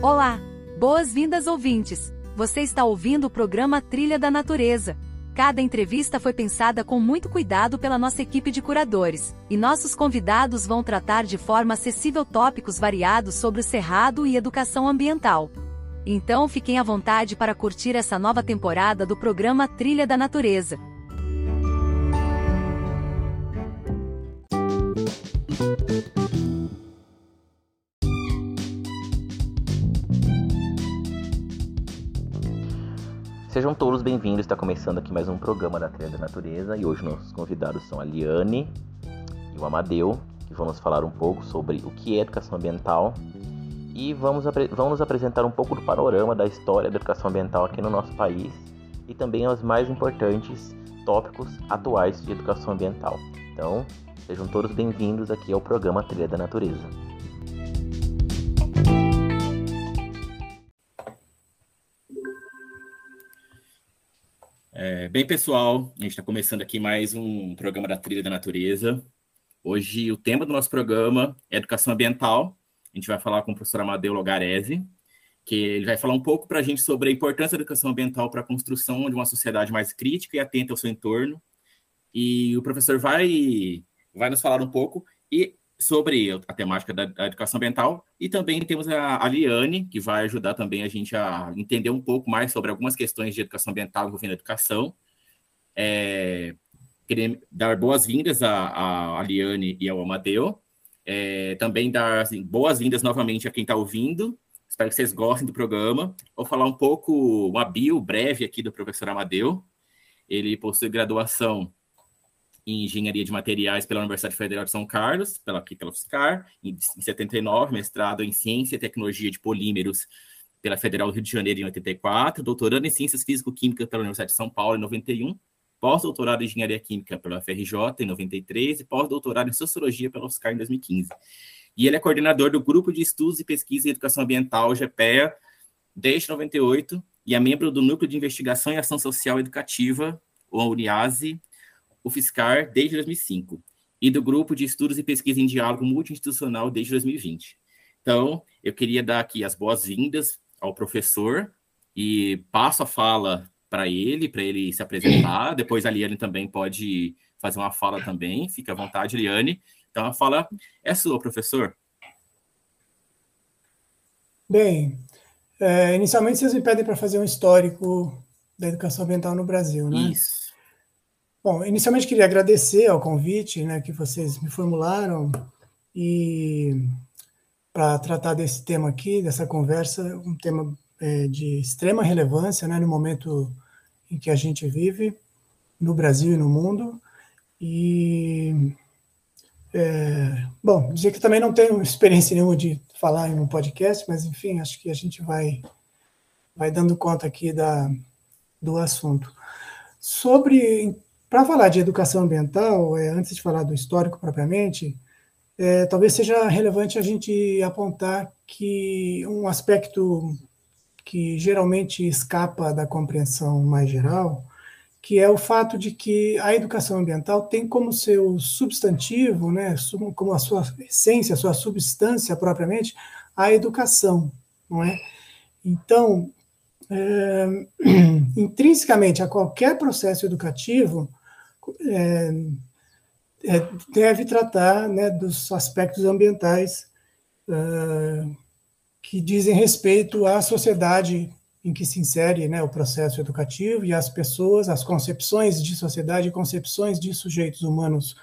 Olá! Boas-vindas, ouvintes! Você está ouvindo o programa Trilha da Natureza. Cada entrevista foi pensada com muito cuidado pela nossa equipe de curadores, e nossos convidados vão tratar de forma acessível tópicos variados sobre o cerrado e educação ambiental. Então fiquem à vontade para curtir essa nova temporada do programa Trilha da Natureza. Sejam todos bem-vindos, está começando aqui mais um programa da Trilha da Natureza e hoje nossos convidados são a Liane e o Amadeu, que vão nos falar um pouco sobre o que é educação ambiental e vamos, vamos nos apresentar um pouco do panorama da história da educação ambiental aqui no nosso país e também os mais importantes tópicos atuais de educação ambiental. Então, sejam todos bem-vindos aqui ao programa Trilha da Natureza. É, bem, pessoal, a gente está começando aqui mais um programa da Trilha da Natureza. Hoje, o tema do nosso programa é educação ambiental. A gente vai falar com o professor Amadeu Logarese, que ele vai falar um pouco para a gente sobre a importância da educação ambiental para a construção de uma sociedade mais crítica e atenta ao seu entorno. E o professor vai, vai nos falar um pouco e sobre a temática da, educação ambiental. E também temos a, Liane, que vai ajudar também a gente a entender um pouco mais sobre algumas questões de educação ambiental envolvendo a educação. É, queria dar boas-vindas a Liane e ao Amadeu. É, também dar assim, boas-vindas novamente a quem está ouvindo. Espero que vocês gostem do programa. Vou falar um pouco, uma bio breve aqui do professor Amadeu. Ele possui graduação em Engenharia de Materiais pela Universidade Federal de São Carlos, pela, aqui pela UFSCar, em, em 79, mestrado em Ciência e Tecnologia de Polímeros pela Federal do Rio de Janeiro em 84, doutorando em Ciências Físico-Químicas pela Universidade de São Paulo em 91, pós-doutorado em Engenharia Química pela FRJ em 93 e pós-doutorado em Sociologia pela UFSCar em 2015. E ele é coordenador do Grupo de Estudos e Pesquisa em Educação Ambiental, GPEA, desde 98, e é membro do Núcleo de Investigação e Ação Social Educativa, o UNIASE, UFSCar, desde 2005, e do Grupo de Estudos e Pesquisa em Diálogo Multiinstitucional desde 2020. Então, eu queria dar aqui as boas-vindas ao professor e passo a fala para ele, para ele se apresentar. Depois a Liane também pode fazer uma fala também. Fique à vontade, Liane. Então a fala é sua, professor. Bem, é, inicialmente vocês me pedem para fazer um histórico da educação ambiental no Brasil, né? Isso. Bom, inicialmente queria agradecer ao convite né, que vocês me formularam e para tratar desse tema aqui, dessa conversa, um tema é, de extrema relevância né, no momento em que a gente vive, no Brasil e no mundo. E, é, bom, dizer que também não tenho experiência nenhuma de falar em um podcast, mas, enfim, acho que a gente vai, vai dando conta aqui da, do assunto. Sobre, para falar de educação ambiental, é, antes de falar do histórico propriamente, é, talvez seja relevante a gente apontar que um aspecto que geralmente escapa da compreensão mais geral, que é o fato de que a educação ambiental tem como seu substantivo, né, como a sua essência, a sua substância propriamente, a educação, não é? Então, é, intrinsecamente a qualquer processo educativo é, é, deve tratar né, dos aspectos ambientais uh, que dizem respeito à sociedade em que se insere né, o processo educativo e as pessoas, as concepções de sociedade, concepções de sujeitos humanos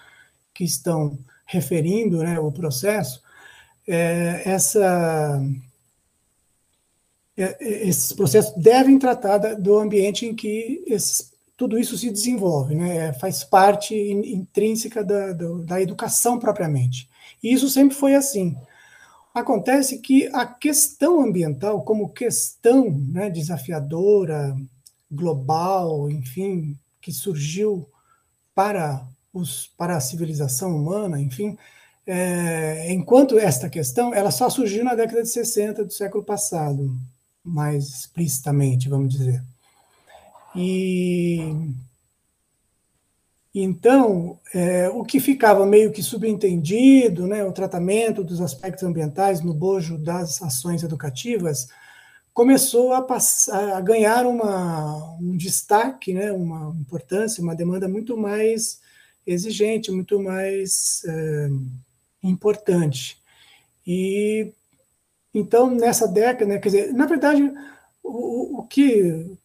que estão referindo né, o processo, é, essa, é, esses processos devem tratar do ambiente em que esses, tudo isso se desenvolve, né, faz parte intrínseca da, da educação propriamente. E isso sempre foi assim. Acontece que a questão ambiental, como questão né, desafiadora, global, enfim, que surgiu para, os, para a civilização humana, enfim, é, enquanto esta questão, ela só surgiu na década de 60 do século passado, mais explicitamente, vamos dizer. E, Então, é, o que ficava meio que subentendido, né, o tratamento dos aspectos ambientais no bojo das ações educativas, começou a, passar, a ganhar uma, um destaque, né, uma importância, uma demanda muito mais exigente, muito mais é, importante. E então nessa década, né, quer dizer, na verdade, o, o que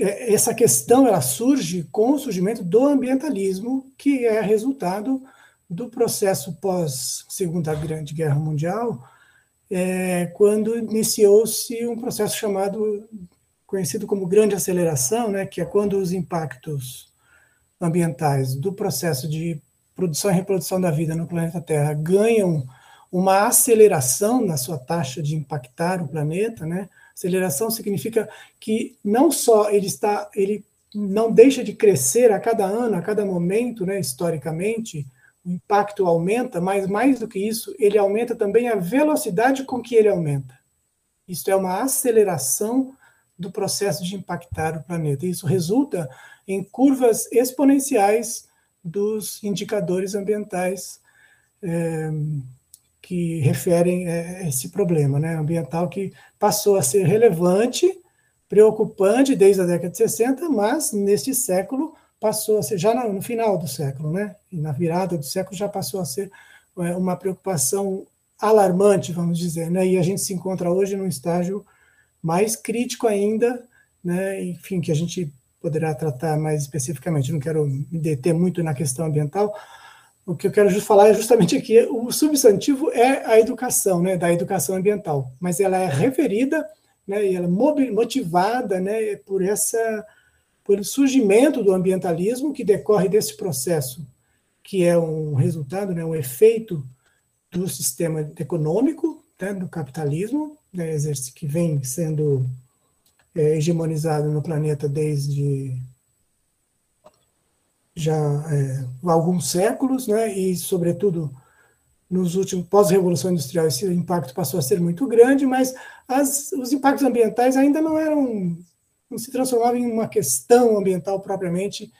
essa questão ela surge com o surgimento do ambientalismo, que é resultado do processo pós Segunda Grande Guerra Mundial, é, quando iniciou-se um processo chamado conhecido como grande aceleração, né, que é quando os impactos ambientais do processo de produção e reprodução da vida no planeta Terra ganham uma aceleração na sua taxa de impactar o planeta, né? Aceleração significa que não só ele está, ele não deixa de crescer a cada ano, a cada momento, né, historicamente, o impacto aumenta, mas mais do que isso, ele aumenta também a velocidade com que ele aumenta. Isso é uma aceleração do processo de impactar o planeta. Isso resulta em curvas exponenciais dos indicadores ambientais é, que referem a esse problema né, ambiental que passou a ser relevante, preocupante desde a década de 60, mas neste século passou a ser, já no final do século, né, na virada do século já passou a ser é, uma preocupação alarmante, vamos dizer, né, e a gente se encontra hoje num estágio mais crítico ainda, né, enfim, que a gente poderá tratar mais especificamente. Não quero me deter muito na questão ambiental. O que eu quero falar é justamente aqui, o substantivo é a educação, né, da educação ambiental, mas ela é referida, né, e ela é motivada, né, por essa pelo surgimento do ambientalismo que decorre desse processo, que é um resultado, né, um efeito do sistema econômico, né, do capitalismo, né, que vem sendo é, hegemonizado no planeta desde já é, alguns séculos, né, e sobretudo nos últimos pós-revolução industrial esse impacto passou a ser muito grande, mas as, os impactos ambientais ainda não eram não se transformavam em uma questão ambiental propriamente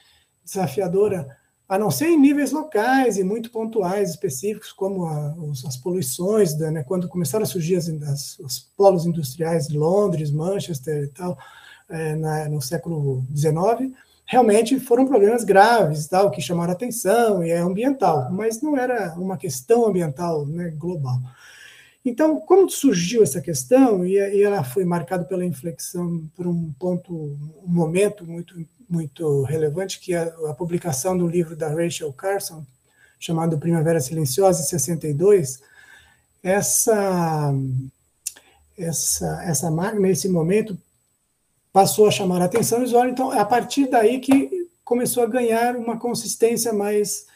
desafiadora a não ser em níveis locais e muito pontuais, específicos, como a, os, as poluições, né, quando começaram a surgir as, as, os polos industriais Londres, Manchester e tal, é, na, no século XIX, realmente foram problemas graves, tal, que chamaram atenção e é ambiental, mas não era uma questão ambiental né, global. Então, como surgiu essa questão, e, e ela foi marcada pela inflexão, por um ponto, um momento muito muito relevante, que é a, publicação do livro da Rachel Carson, chamado Primavera Silenciosa, em 62, essa, essa, essa máquina, nesse momento, passou a chamar a atenção olha, então, é a partir daí que começou a ganhar uma consistência mais,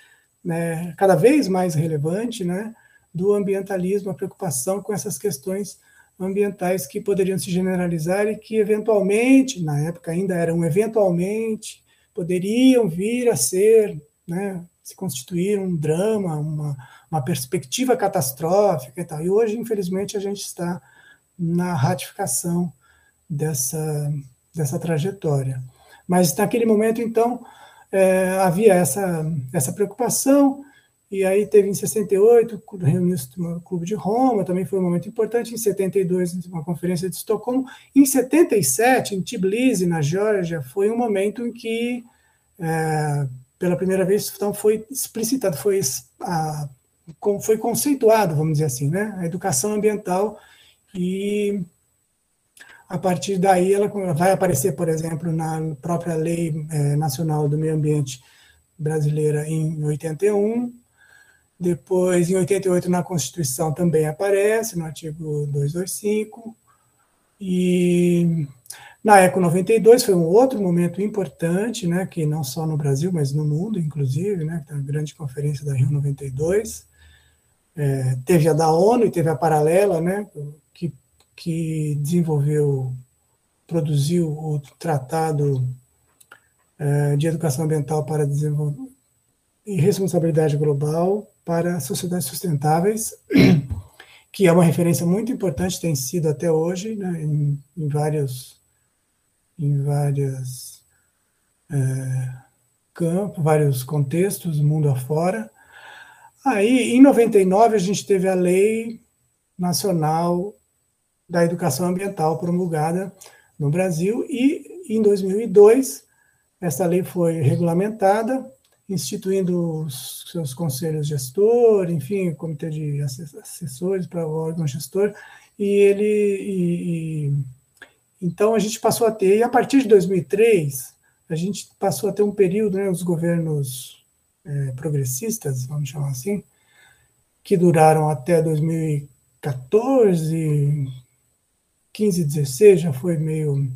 né, cada vez mais relevante, né, do ambientalismo, a preocupação com essas questões ambientais que poderiam se generalizar e que eventualmente, na época ainda eram eventualmente, poderiam vir a ser, né, se constituir um drama, uma, uma perspectiva catastrófica e tal. E hoje, infelizmente, a gente está na ratificação dessa, dessa trajetória. Mas naquele momento, então, é, havia essa, essa preocupação, e aí teve em 68, reuniu-se no Clube de Roma, também foi um momento importante. Em 72, uma conferência de Estocolmo. Em 77, em Tbilisi, na Geórgia, foi um momento em que, é, pela primeira vez, então foi explicitado, foi, a, foi conceituado, vamos dizer assim, né, a educação ambiental e a partir daí ela vai aparecer, por exemplo, na própria Lei é, Nacional do Meio Ambiente brasileira em 81, depois, em 88, na Constituição também aparece, no artigo 225. E na ECO 92 foi um outro momento importante, né, que não só no Brasil, mas no mundo, inclusive, né, a grande conferência da Rio 92. É, teve a da ONU e teve a paralela, né, que, que desenvolveu, produziu o Tratado é, de Educação Ambiental para e Responsabilidade Global, para sociedades sustentáveis, que é uma referência muito importante, tem sido até hoje, né, em, em vários, em várias, é, campos, vários contextos, mundo afora. Aí, em 99, a gente teve a Lei Nacional da Educação Ambiental promulgada no Brasil e, em 2002, essa lei foi regulamentada, instituindo os seus conselhos gestor, enfim, comitê de assessores para o órgão gestor, e ele e, e, então a gente passou a ter e a partir de 2003 a gente passou a ter um período, né, os governos é, progressistas, vamos chamar assim, que duraram até 2014, 15, 16, já foi meio,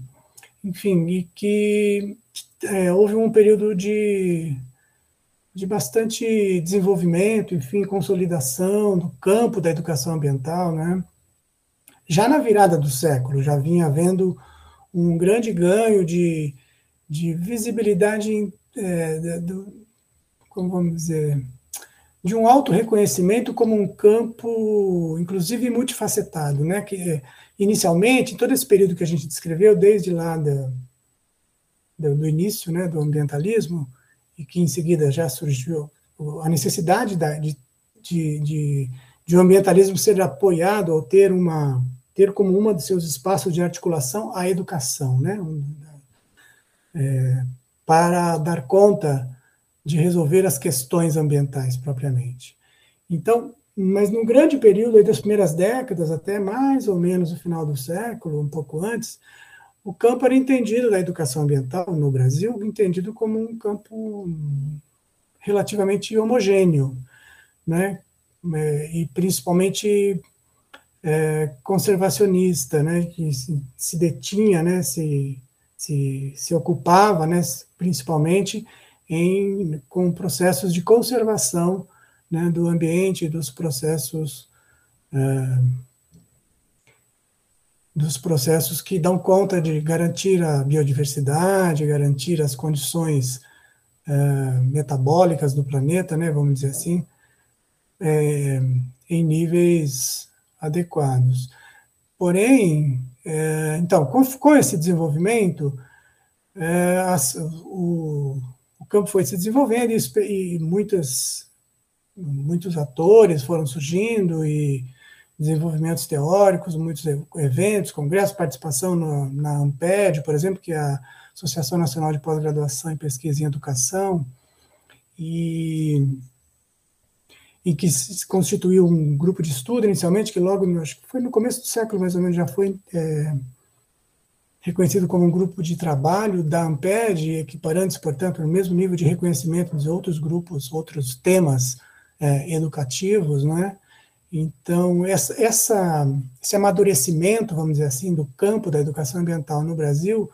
enfim, e que é, houve um período de, de bastante desenvolvimento, enfim, consolidação do campo da educação ambiental, né? Já na virada do século, já vinha havendo um grande ganho de, de visibilidade, é, do, como vamos dizer, de um auto reconhecimento como um campo, inclusive multifacetado, né? Que inicialmente, todo esse período que a gente descreveu, desde lá da, do, do início, né, do ambientalismo, e que em seguida já surgiu a necessidade da, de, de, de, de um ambientalismo ser apoiado ou ter uma ter como uma dos seus espaços de articulação a educação, né? É, para dar conta de resolver as questões ambientais propriamente. Então, mas num grande período das primeiras décadas, até mais ou menos o final do século, um pouco antes, o campo era entendido da educação ambiental no Brasil, entendido como um campo relativamente homogêneo, né? É, e principalmente é, conservacionista, né, que se, detinha, né, se, se, se ocupava, né, principalmente em, com processos de conservação né, do ambiente, dos processos é, dos processos que dão conta de garantir a biodiversidade, garantir as condições é, metabólicas do planeta, né, vamos dizer assim, é, em níveis adequados. Porém, é, então, com, com, esse desenvolvimento, é, as, o, o, campo foi se desenvolvendo e, e muitas, muitos atores foram surgindo e desenvolvimentos teóricos, muitos eventos, congressos, participação no, na AMPED, por exemplo, que é a Associação Nacional de Pós-Graduação em Pesquisa em Educação, e e que se constituiu um grupo de estudo inicialmente, que logo, acho que foi no começo do século mais ou menos, já foi é, reconhecido como um grupo de trabalho da AMPED, equiparando-se, portanto, no mesmo nível de reconhecimento de outros grupos, outros temas é, educativos, né? Então, essa, essa, esse amadurecimento, vamos dizer assim, do campo da educação ambiental no Brasil,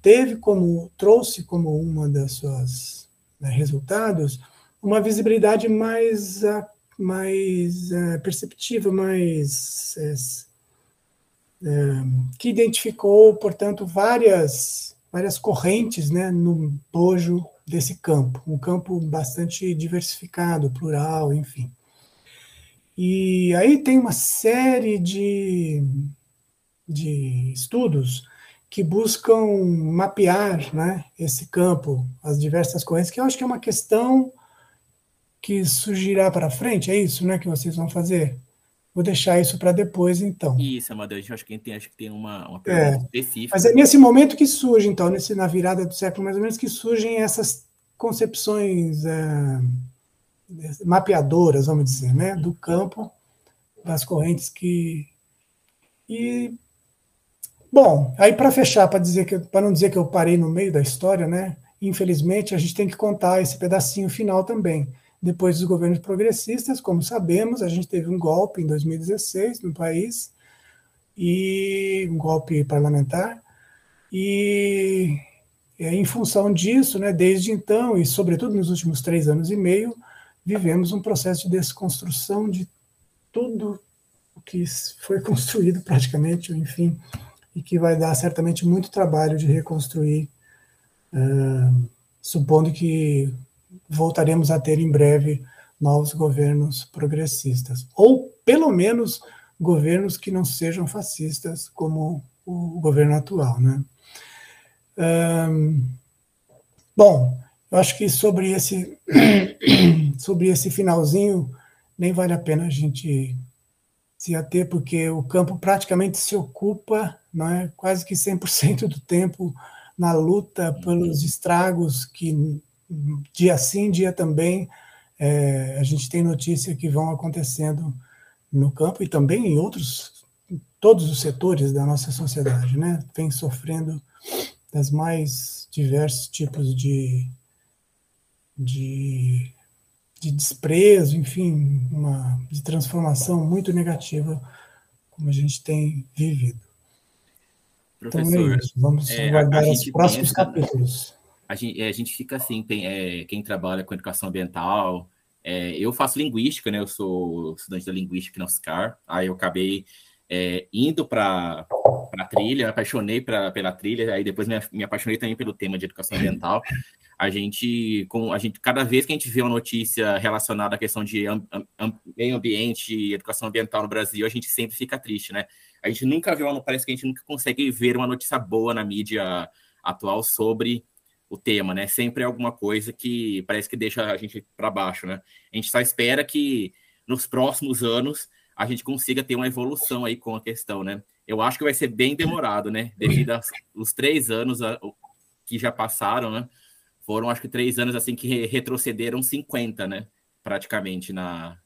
teve como, trouxe como uma das suas né, resultados uma visibilidade mais, mais perceptível, mais uh, que identificou, portanto, várias, várias correntes né, no bojo desse campo, um campo bastante diversificado, plural, enfim. E aí tem uma série de, de estudos que buscam mapear né, esse campo, as diversas correntes, que eu acho que é uma questão que surgirá para frente, é isso, né, que vocês vão fazer? Vou deixar isso para depois, então. Isso, Amadeu, acho que tem, acho que tem uma, uma pergunta é, específica. Mas é nesse momento que surge, então, nesse, na virada do século mais ou menos, que surgem essas concepções é, mapeadoras, vamos dizer, né, do campo, das correntes que... E, bom, aí para fechar, para dizer que para não dizer que eu parei no meio da história, né, infelizmente a gente tem que contar esse pedacinho final também depois dos governos progressistas, como sabemos, a gente teve um golpe em 2016 no país, e um golpe parlamentar, e em função disso, né, desde então, e sobretudo nos últimos três anos e meio, vivemos um processo de desconstrução de tudo o que foi construído praticamente, enfim, e que vai dar certamente muito trabalho de reconstruir, uh, supondo que voltaremos a ter em breve novos governos progressistas, ou pelo menos governos que não sejam fascistas, como o governo atual. Né? Bom, Eu acho que sobre esse, sobre esse finalzinho, nem vale a pena a gente se ater, porque o campo praticamente se ocupa, não é, quase que 100% do tempo na luta pelos estragos que dia sim, dia também é, a gente tem notícia que vão acontecendo no campo e também em outros, todos os setores da nossa sociedade, né? Vem sofrendo das mais diversos tipos de, de, de desprezo, enfim, uma de transformação muito negativa como a gente tem vivido. Professor, então é isso. Vamos é, aguardar os próximos pensa, capítulos. A gente, é, a gente fica assim, tem, é, quem trabalha com educação ambiental, é, eu faço linguística, né? Eu sou estudante da linguística na UFSCar, aí eu acabei é, indo para a trilha, apaixonei pra, pela trilha, aí depois me, me, apaixonei também pelo tema de educação ambiental. A gente, com, a gente, cada vez que a gente vê uma notícia relacionada à questão de meio ambiente e educação ambiental no Brasil, a gente sempre fica triste, né? A gente nunca vê uma, parece que a gente nunca consegue ver uma notícia boa na mídia atual sobre o tema, né? Sempre é alguma coisa que parece que deixa a gente para baixo, né? A gente só espera que nos próximos anos a gente consiga ter uma evolução aí com a questão, né? Eu acho que vai ser bem demorado, né? Devido aos três anos que já passaram, né? Foram, acho que, três anos assim que retrocederam 50, né? Praticamente na,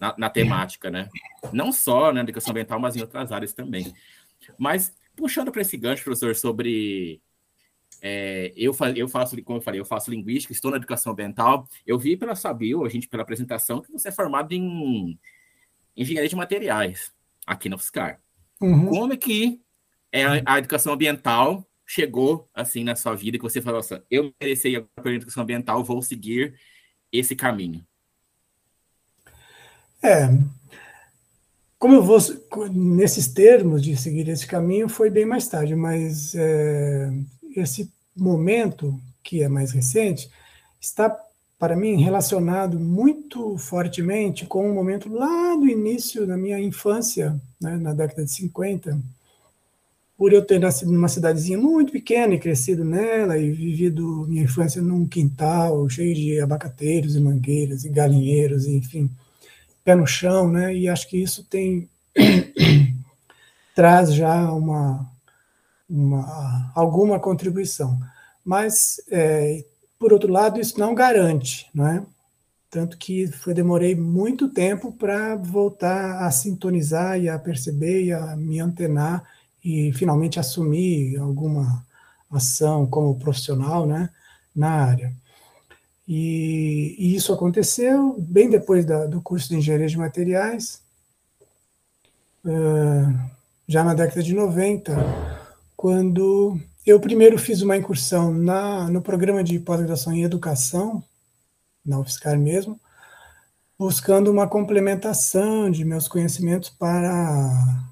na, na temática, né? Não só na educação ambiental, mas em outras áreas também. Mas, puxando para esse gancho, professor, sobre é, eu, eu faço, como eu falei, eu faço linguística, estou na educação ambiental. Eu vi pela Sabil, a gente, pela apresentação, que você é formado em engenharia de materiais aqui na UFSCar. Uhum. Como é que é a, educação ambiental chegou assim na sua vida que você falou assim, eu interessei pela educação ambiental, vou seguir esse caminho? É, como eu vou nesses termos de seguir esse caminho foi bem mais tarde, mas é, esse momento, que é mais recente, está, para mim, relacionado muito fortemente com um momento lá no início da minha infância, né, na década de 50, por eu ter nascido numa cidadezinha muito pequena e crescido nela e vivido minha infância num quintal cheio de abacateiros e mangueiras e galinheiros, e, enfim, pé no chão, né? E acho que isso tem traz já uma uma, alguma contribuição. Mas, é, por outro lado, isso não garante, não é? Tanto que foi, demorei muito tempo para voltar a sintonizar e a perceber e a me antenar e finalmente assumir alguma ação como profissional né, na área. E, e isso aconteceu bem depois da, do curso de engenharia de materiais, já na década de 90 quando eu primeiro fiz uma incursão na, no programa de pós-graduação em educação, na UFSCar mesmo, buscando uma complementação de meus conhecimentos para,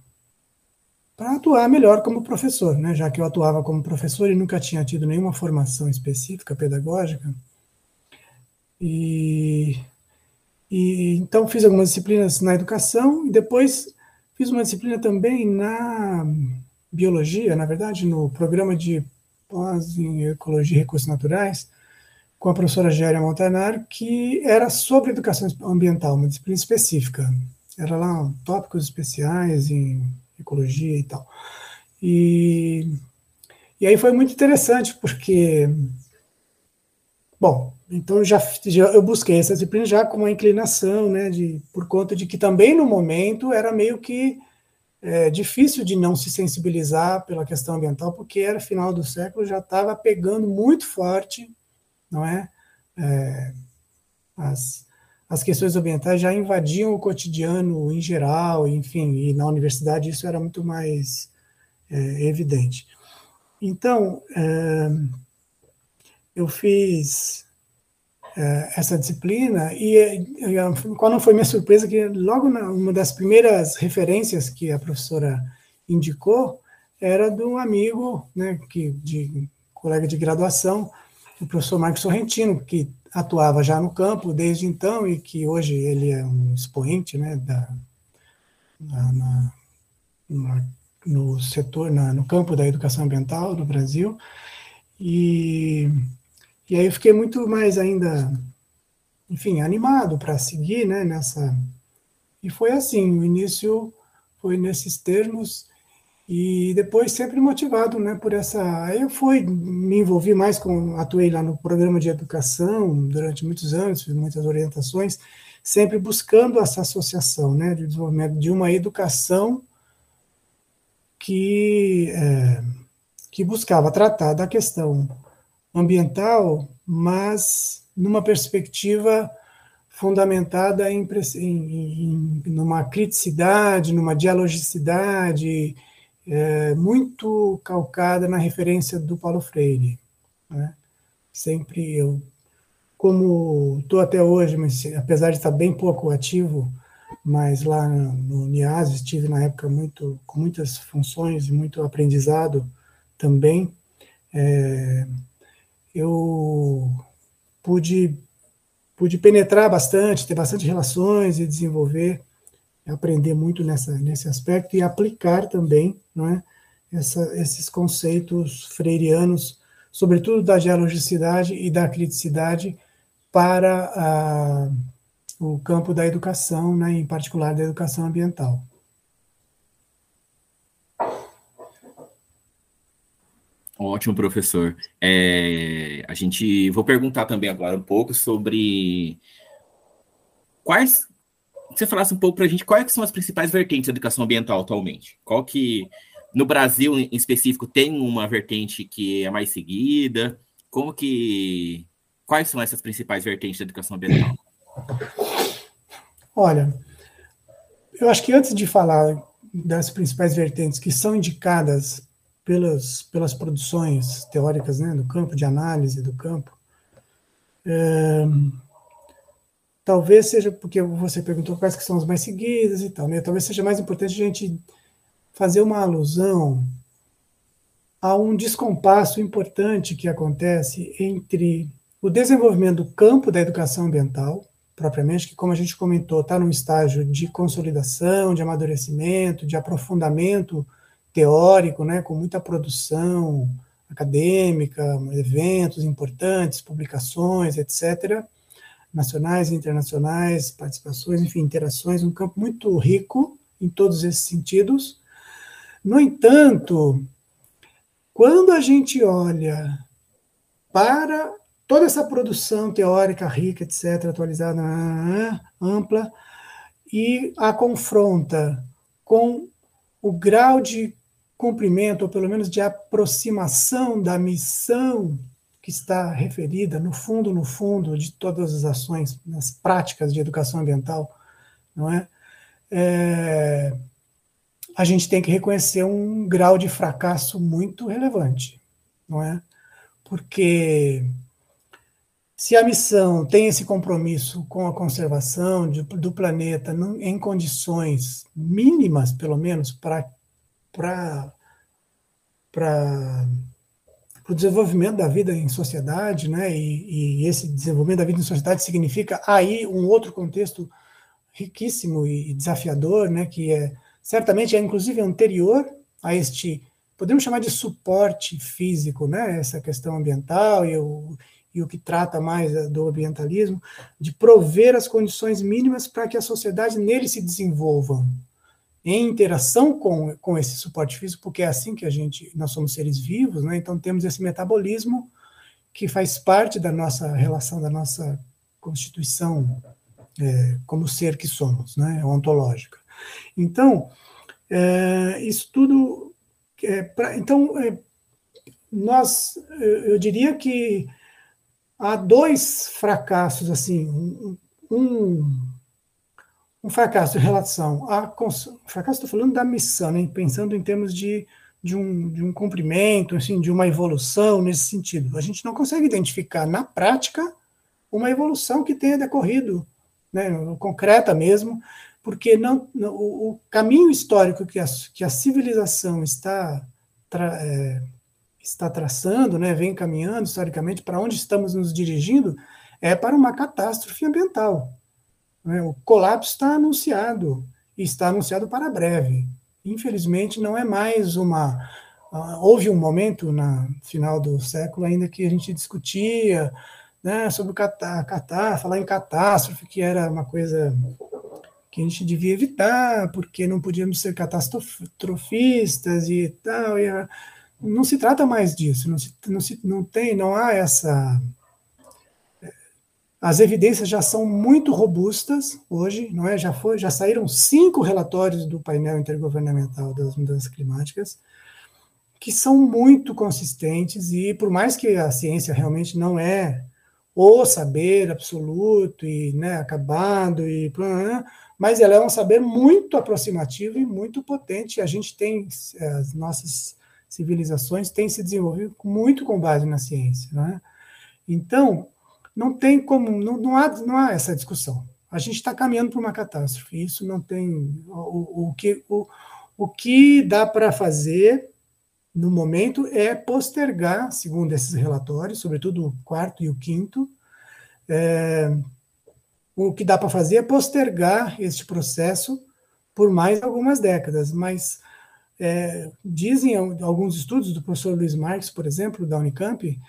para atuar melhor como professor, né? já que eu atuava como professor e nunca tinha tido nenhuma formação específica pedagógica. E, e então fiz algumas disciplinas na educação e depois fiz uma disciplina também na biologia, na verdade, no programa de pós em ecologia e recursos naturais, com a professora Géria Montanar, que era sobre educação ambiental, uma disciplina específica. Era lá tópicos especiais em ecologia e tal. E, e aí foi muito interessante, porque, bom, então já, já eu busquei essa disciplina já com uma inclinação, né, de, por conta de que também no momento era meio que é difícil de não se sensibilizar pela questão ambiental, porque era final do século, já estava pegando muito forte, não é? é? as, as questões ambientais já invadiam o cotidiano em geral, enfim, e na universidade isso era muito mais é, evidente. Então, é, eu fiz essa disciplina e, qual não foi minha surpresa que logo na, uma das primeiras referências que a professora indicou era de um amigo, né, que de colega de graduação, o professor Marcos Sorrentino, que atuava já no campo desde então e que hoje ele é um expoente, né, da na, na, no setor, na, no campo da educação ambiental no Brasil. E E aí eu fiquei muito mais ainda, enfim, animado para seguir, né, nessa... E foi assim, o início foi nesses termos, e depois sempre motivado, né, por essa... Aí eu fui, me envolvi mais com... Atuei lá no programa de educação durante muitos anos, fiz muitas orientações, sempre buscando essa associação, né, de desenvolvimento de uma educação que, é, que buscava tratar da questão ambiental, mas numa perspectiva fundamentada em, em, em numa criticidade, numa dialogicidade é, muito calcada na referência do Paulo Freire. Né? Sempre eu, como estou até hoje, mas apesar de estar bem pouco ativo mas lá no NIAS estive na época muito com muitas funções e muito aprendizado também. É, eu pude pude penetrar bastante, ter bastante relações e desenvolver, aprender muito nessa nesse aspecto e aplicar também, não é? Essa, esses conceitos freirianos, sobretudo da dialogicidade e da criticidade, para a o campo da educação, né, em particular da educação ambiental. Ótimo, professor. É, a gente vou perguntar também agora um pouco sobre quais. Você falasse um pouco para a gente quais são as principais vertentes da educação ambiental atualmente? Qual que no Brasil em específico tem uma vertente que é mais seguida? Como que quais são essas principais vertentes da educação ambiental? Olha, eu acho que antes de falar das principais vertentes que são indicadas pelas, pelas produções teóricas né, do campo, de análise do campo, é, talvez seja porque você perguntou quais que são as mais seguidas e tal, né? Talvez seja mais importante a gente fazer uma alusão a um descompasso importante que acontece entre o desenvolvimento do campo da educação ambiental, propriamente, que, como a gente comentou, está num estágio de consolidação, de amadurecimento, de aprofundamento teórico, né, com muita produção acadêmica, eventos importantes, publicações, etc., nacionais e internacionais, participações, enfim, interações, um campo muito rico em todos esses sentidos. No entanto, quando a gente olha para toda essa produção teórica rica, etc., atualizada, ampla, e a confronta com o grau de cumprimento, ou pelo menos de aproximação da missão que está referida, no fundo, no fundo, de todas as ações, nas práticas de educação ambiental, não é? é a gente tem que reconhecer um grau de fracasso muito relevante, não é? Porque se a missão tem esse compromisso com a conservação de, do planeta em condições mínimas, pelo menos, para o desenvolvimento da vida em sociedade, né? E, e, esse desenvolvimento da vida em sociedade significa aí um outro contexto riquíssimo e desafiador, né? Que é certamente é inclusive anterior a este podemos chamar de suporte físico, né? Essa questão ambiental e o e o que trata mais eh, do ambientalismo, de prover as condições mínimas para que a sociedade nele se desenvolva em interação com, com esse suporte físico, porque é assim que a gente, nós somos seres vivos, né? então temos esse metabolismo que faz parte da nossa relação, da nossa constituição é, como ser que somos, né? ontológica. Então, é, isso tudo. É, pra, então, é, nós, eu diria que há dois fracassos, assim, um, um fracasso em relação a. Fracasso, estou falando da missão, né, pensando em termos de, de, um, de um cumprimento, assim, de uma evolução nesse sentido. A gente não consegue identificar na prática uma evolução que tenha decorrido, né, concreta mesmo, porque não, o, caminho histórico que a, que a civilização está é, está traçando, né, vem caminhando historicamente para onde estamos nos dirigindo, é para uma catástrofe ambiental. Né? O colapso está anunciado, e está anunciado para breve. Infelizmente, não é mais uma, uh, houve um momento na final do século ainda que a gente discutia né, sobre catar, catar, falar em catástrofe, que era uma coisa que a gente devia evitar, porque não podíamos ser catastrofistas e tal. E a, não se trata mais disso, não, se, não, se, não tem, não há essa. As evidências já são muito robustas hoje, não é? Já foi, já saíram cinco relatórios do painel intergovernamental das mudanças climáticas que são muito consistentes e por mais que a ciência realmente não é o saber absoluto e né, acabado e mas ela é um saber muito aproximativo e muito potente. A gente tem as nossas civilizações têm se desenvolvido muito com base na ciência, né? Então não tem como não, não há não há essa discussão. A gente está caminhando para uma catástrofe. Isso não tem o, o que o, o que dá para fazer no momento é postergar, segundo esses relatórios, sobretudo o quarto e o quinto, é, o que dá para fazer é postergar este processo por mais algumas décadas, mas é, dizem alguns estudos do professor Luiz Marques, por exemplo, da Unicamp,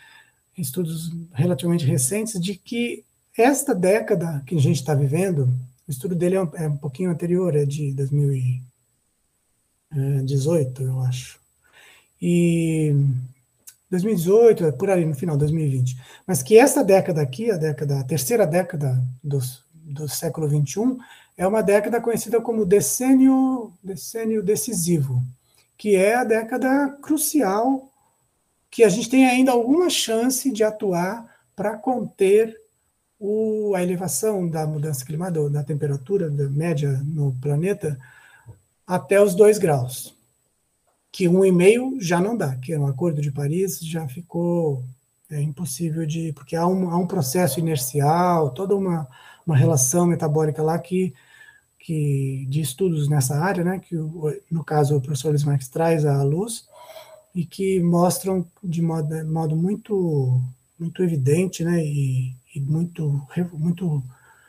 estudos relativamente recentes, de que esta década que a gente está vivendo, o estudo dele é um, é um pouquinho anterior, é de 2018, eu acho, e 2018, por ali, no final, 2020. Mas que essa década aqui, a década, a terceira década do, do século 21, é uma década conhecida como decênio, decênio decisivo, que é a década crucial que a gente tem ainda alguma chance de atuar para conter o, a elevação da mudança climática, da temperatura da média no planeta, até os 2 graus que um e-mail já não dá, que o Acordo de Paris já ficou é, impossível de. porque há um, há um processo inercial, toda uma, uma relação metabólica lá que, que de estudos nessa área, né, que no caso o professor Marques traz à luz, e que mostram de modo, modo muito, muito evidente né, e, e muito, muito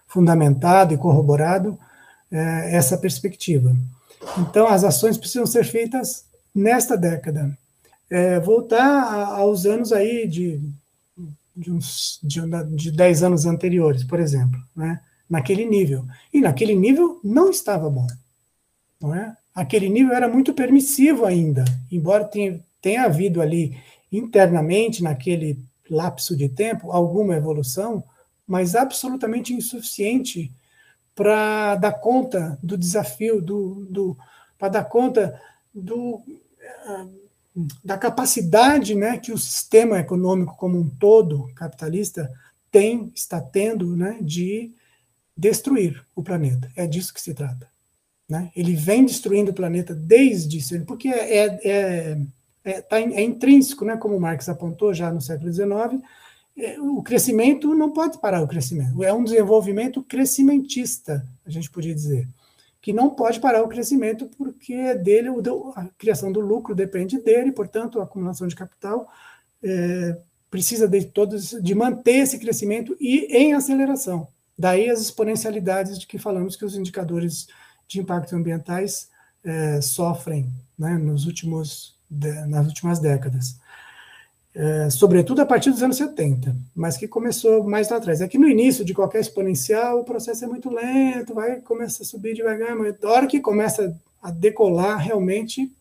fundamentado e corroborado é, essa perspectiva. Então, as ações precisam ser feitas nesta década. É, voltar aos anos aí de, de, uns, de, de 10 anos anteriores, por exemplo, né? naquele nível. E naquele nível não estava bom. Não é? Aquele nível era muito permissivo ainda, embora tenha, tenha havido ali internamente, naquele lapso de tempo, alguma evolução, mas absolutamente insuficiente para dar conta do desafio, do, do para dar conta do, da capacidade né, que o sistema econômico como um todo, capitalista, tem, está tendo né, de destruir o planeta. É disso que se trata. Né? Ele vem destruindo o planeta desde porque é, é, é, é, tá, é intrínseco, né, como Marx apontou já no século XIX, é, o crescimento não pode parar o crescimento. É um desenvolvimento crescimentista, a gente podia dizer que não pode parar o crescimento porque dele a criação do lucro depende dele, portanto a acumulação de capital é, precisa de todos de manter esse crescimento e em aceleração. Daí as exponencialidades de que falamos que os indicadores de impactos ambientais é, sofrem né, nos últimos nas últimas décadas é, sobretudo a partir dos anos 70, mas que começou mais lá atrás. É que no início de qualquer exponencial o processo é muito lento, vai começa a subir devagar, mas na hora que começa a decolar, realmente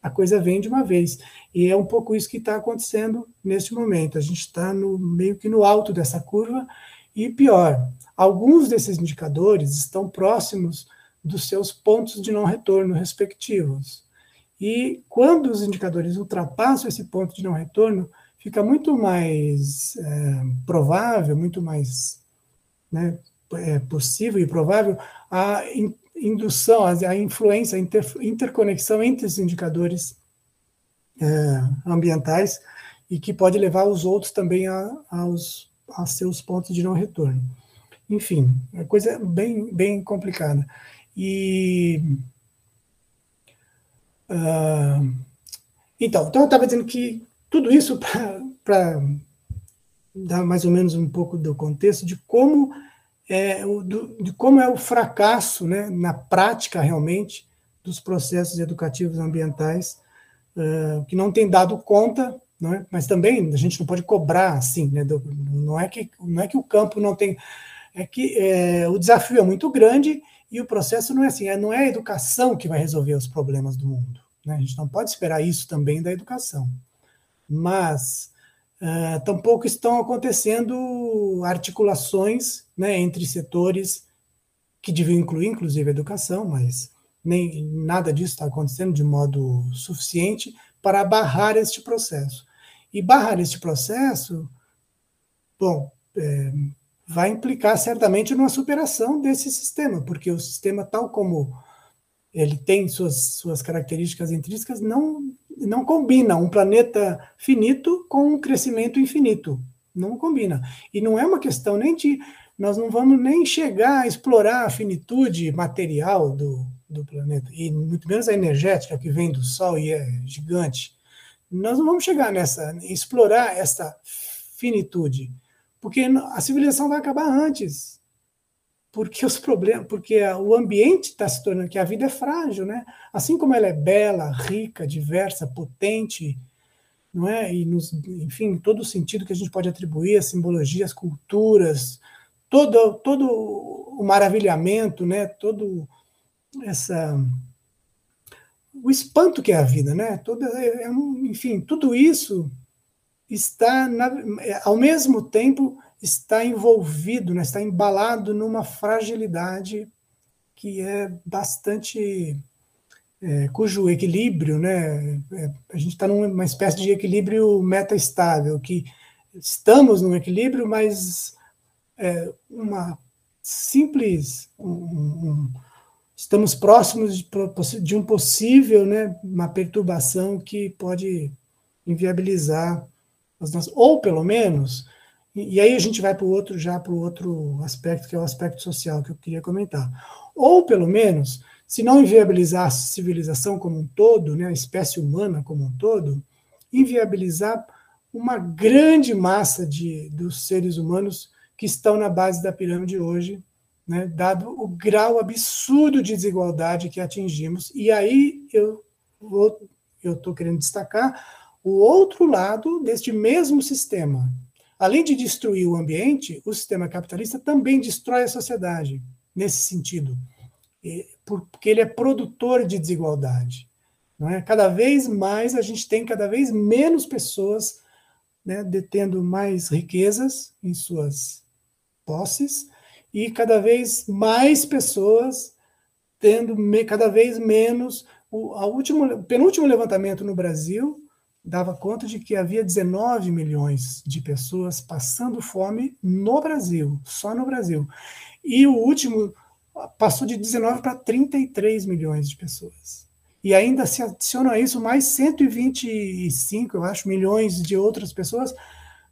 a coisa vem de uma vez. E é um pouco isso que está acontecendo neste momento. A gente está meio que no alto dessa curva e pior, alguns desses indicadores estão próximos dos seus pontos de não retorno respectivos. E quando os indicadores ultrapassam esse ponto de não retorno, fica muito mais é, provável, muito mais né, é, possível e provável a in, indução, a, a, influência, a inter, interconexão entre os indicadores é, ambientais e que pode levar os outros também a, aos, a seus pontos de não retorno. Enfim, é coisa bem, bem complicada. E Uh, então, então, eu estava dizendo que tudo isso para dar mais ou menos um pouco do contexto de como é, o, do, de como é o fracasso, né, na prática realmente, dos processos educativos ambientais uh, que não tem dado conta, não é? mas também a gente não pode cobrar assim, né? Do, não, é que, não é que o campo não tem. É que é, o desafio é muito grande e o processo não é assim, é, não é a educação que vai resolver os problemas do mundo. Né? A gente não pode esperar isso também da educação. Mas uh, tampouco estão acontecendo articulações né, entre setores que deviam incluir, inclusive, a educação, mas nem nada disso está acontecendo de modo suficiente para barrar este processo. E barrar este processo, bom, é, vai implicar certamente numa superação desse sistema, porque o sistema, tal como ele tem suas, suas características intrínsecas, não, não combina um planeta finito com um crescimento infinito. Não combina. E não é uma questão nem de. Nós não vamos nem chegar a explorar a finitude material do, do planeta, e muito menos a energética que vem do Sol e é gigante. Nós não vamos chegar nessa, explorar essa finitude, porque a civilização vai acabar antes. Porque os problemas, porque o ambiente está se tornando que a vida é frágil, né? Assim como ela é bela, rica, diversa, potente, não é? E nos, enfim, todo o sentido que a gente pode atribuir às simbologias, culturas, todo todo o maravilhamento, né? Todo essa o espanto que é a vida, né? Toda, é, é enfim, tudo isso está na, é, ao mesmo tempo está envolvido, né? está embalado numa fragilidade que é bastante é, cujo equilíbrio, né? É, a gente está numa espécie de equilíbrio meta-estável, que estamos num equilíbrio, mas é, uma simples um, um, estamos próximos de, de um possível, né, uma perturbação que pode inviabilizar ou pelo menos, e, e aí a gente vai para o outro já para o outro aspecto que é o aspecto social que eu queria comentar, ou pelo menos, se não inviabilizar a civilização como um todo, né, a espécie humana como um todo, inviabilizar uma grande massa de dos seres humanos que estão na base da pirâmide hoje né, dado o grau absurdo de desigualdade que atingimos. E aí eu eu estou querendo destacar o outro lado deste mesmo sistema. Além de destruir o ambiente, o sistema capitalista também destrói a sociedade nesse sentido, porque ele é produtor de desigualdade. Não é? Cada vez mais a gente tem cada vez menos pessoas né, detendo mais riquezas em suas posses e cada vez mais pessoas tendo cada vez menos. O a último, penúltimo levantamento no Brasil dava conta de que havia 19 milhões de pessoas passando fome no Brasil, só no Brasil. E o último passou de 19 para 33 milhões de pessoas. E ainda se adiciona a isso mais 125, eu acho, milhões de outras pessoas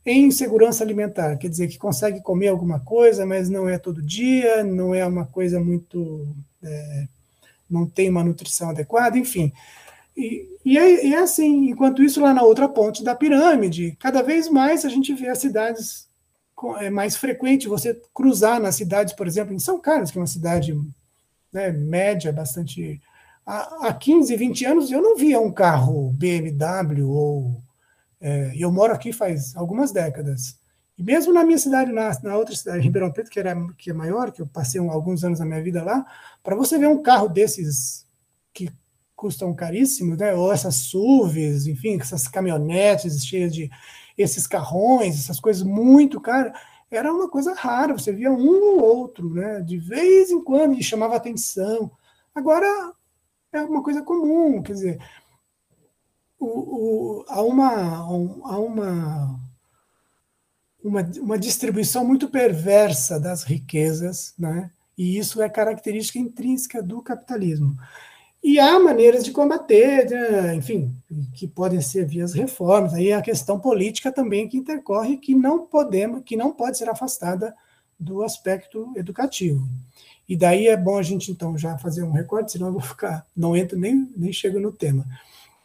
em insegurança alimentar, quer dizer que consegue comer alguma coisa, mas não é todo dia, não é uma coisa muito. É, não tem uma nutrição adequada, enfim. E, e, é, e, assim, enquanto isso, lá na outra ponte da pirâmide, cada vez mais a gente vê as cidades. É mais frequente você cruzar nas cidades, por exemplo, em São Carlos, que é uma cidade né, média, bastante. Há, há 15, 20 anos eu não via um carro BMW ou é, eu moro aqui faz algumas décadas. E mesmo na minha cidade, na, na outra cidade, Ribeirão Preto, que, era, que é maior, que eu passei um, alguns anos da minha vida lá, para você ver um carro desses que custam caríssimo, né? ou essas SUVs, enfim, essas caminhonetes cheias de esses carrões, essas coisas muito caras, era uma coisa rara, você via um ou outro, né? de vez em quando, e chamava atenção. Agora é uma coisa comum, quer dizer, o, o, há, uma, há uma, uma, uma distribuição muito perversa das riquezas, né? e isso é característica intrínseca do capitalismo. E há maneiras de combater, né? enfim, que podem ser vias reformas. Aí a questão política também que intercorre, que não podemos, que não pode ser afastada do aspecto educativo. E daí é bom a gente então já fazer um recorte, senão eu vou ficar, não entro nem nem chego no tema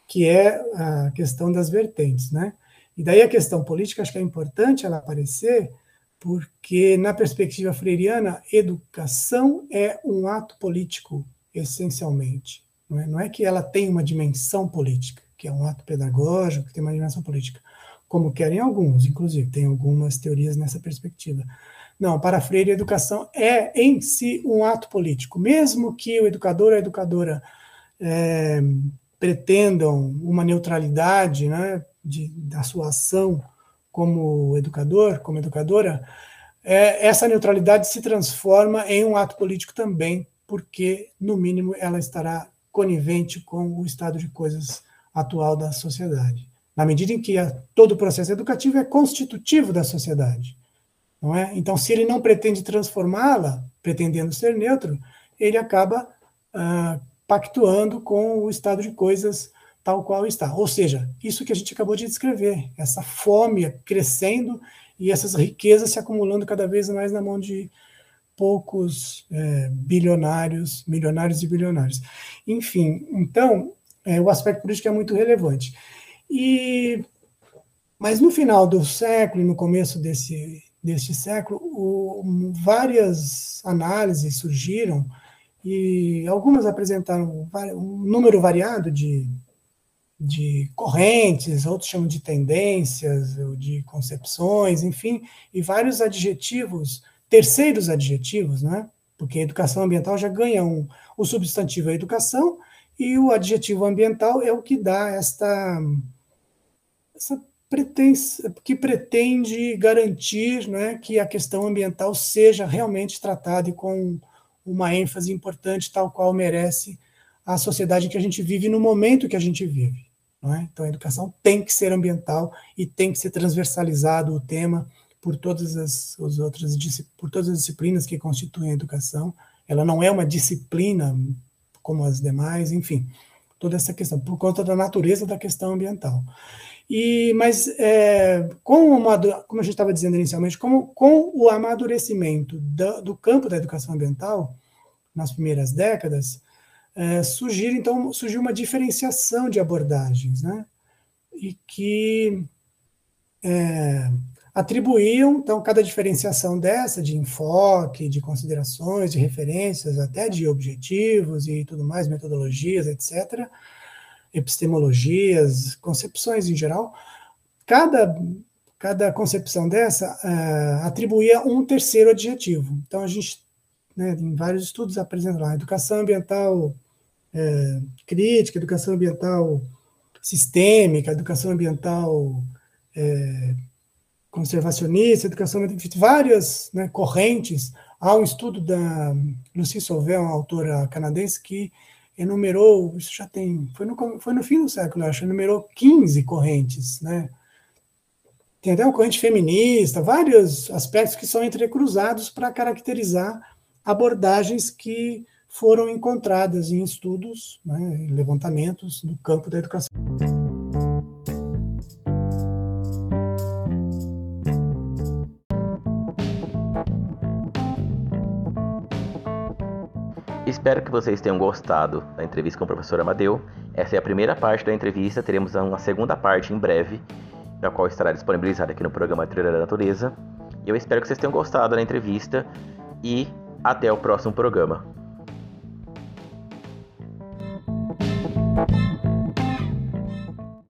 que é a questão das vertentes, né? E daí a questão política, acho que é importante ela aparecer, porque na perspectiva freiriana, educação é um ato político, essencialmente. Não é, não é que ela tem uma dimensão política, que é um ato pedagógico, que tem uma dimensão política, como querem alguns, inclusive, tem algumas teorias nessa perspectiva. Não, para Freire, a educação é em si um ato político, mesmo que o educador ou a educadora é, pretendam uma neutralidade né, de, da sua ação como educador, como educadora, é, essa neutralidade se transforma em um ato político também, porque, no mínimo, ela estará conivente com o estado de coisas atual da sociedade, na medida em que a, todo o processo educativo é constitutivo da sociedade. Não é? Então, se ele não pretende transformá-la, pretendendo ser neutro, ele acaba ah, pactuando com o estado de coisas tal qual está. Ou seja, isso que a gente acabou de descrever, essa fome crescendo e essas riquezas se acumulando cada vez mais na mão de poucos é, bilionários, milionários e bilionários. Enfim, então, é, o aspecto político é muito relevante. E, mas no final do século e no começo desse, deste século, o, várias análises surgiram e algumas apresentaram um número variado de, de correntes, outros chamam de tendências, ou de concepções, enfim, e vários adjetivos, terceiros adjetivos, né? Porque educação ambiental já ganha um, o substantivo é educação e o adjetivo ambiental é o que dá esta, essa pretens, que pretende garantir né, que a questão ambiental seja realmente tratada com uma ênfase importante, tal qual merece a sociedade que a gente vive no momento que a gente vive. É? Então, a educação tem que ser ambiental e tem que ser transversalizado o tema por todas as, as outras por todas as disciplinas que constituem a educação. Ela não é uma disciplina como as demais, enfim, toda essa questão por conta da natureza da questão ambiental. E mas é, com como a gente estava dizendo inicialmente, como, com o amadurecimento do, do campo da educação ambiental nas primeiras décadas, é, surgir, então, surgiu uma diferenciação de abordagens, né? E que é, atribuíam, então, cada diferenciação dessa, de enfoque, de considerações, de referências, até de objetivos e tudo mais, metodologias, etc., epistemologias, concepções em geral, cada, cada concepção dessa é, atribuía um terceiro adjetivo. Então, a gente, né, em vários estudos, apresenta lá educação ambiental é, crítica, educação ambiental sistêmica, educação ambiental é, conservacionista, educação ambiental, várias né, correntes. Há um estudo da Lucy Solvay, uma autora canadense, que enumerou, isso já tem, foi no, foi no fim do século, acho, enumerou 15 correntes, né? Tem até uma corrente feminista, vários aspectos que são entrecruzados para caracterizar abordagens que foram encontradas em estudos, né, levantamentos no campo da educação. Espero que vocês tenham gostado da entrevista com o professor Amadeu. Essa é a primeira parte da entrevista, teremos uma segunda parte em breve, na qual estará disponibilizada aqui no programa Trilha da Natureza. Eu espero que vocês tenham gostado da entrevista e até o próximo programa.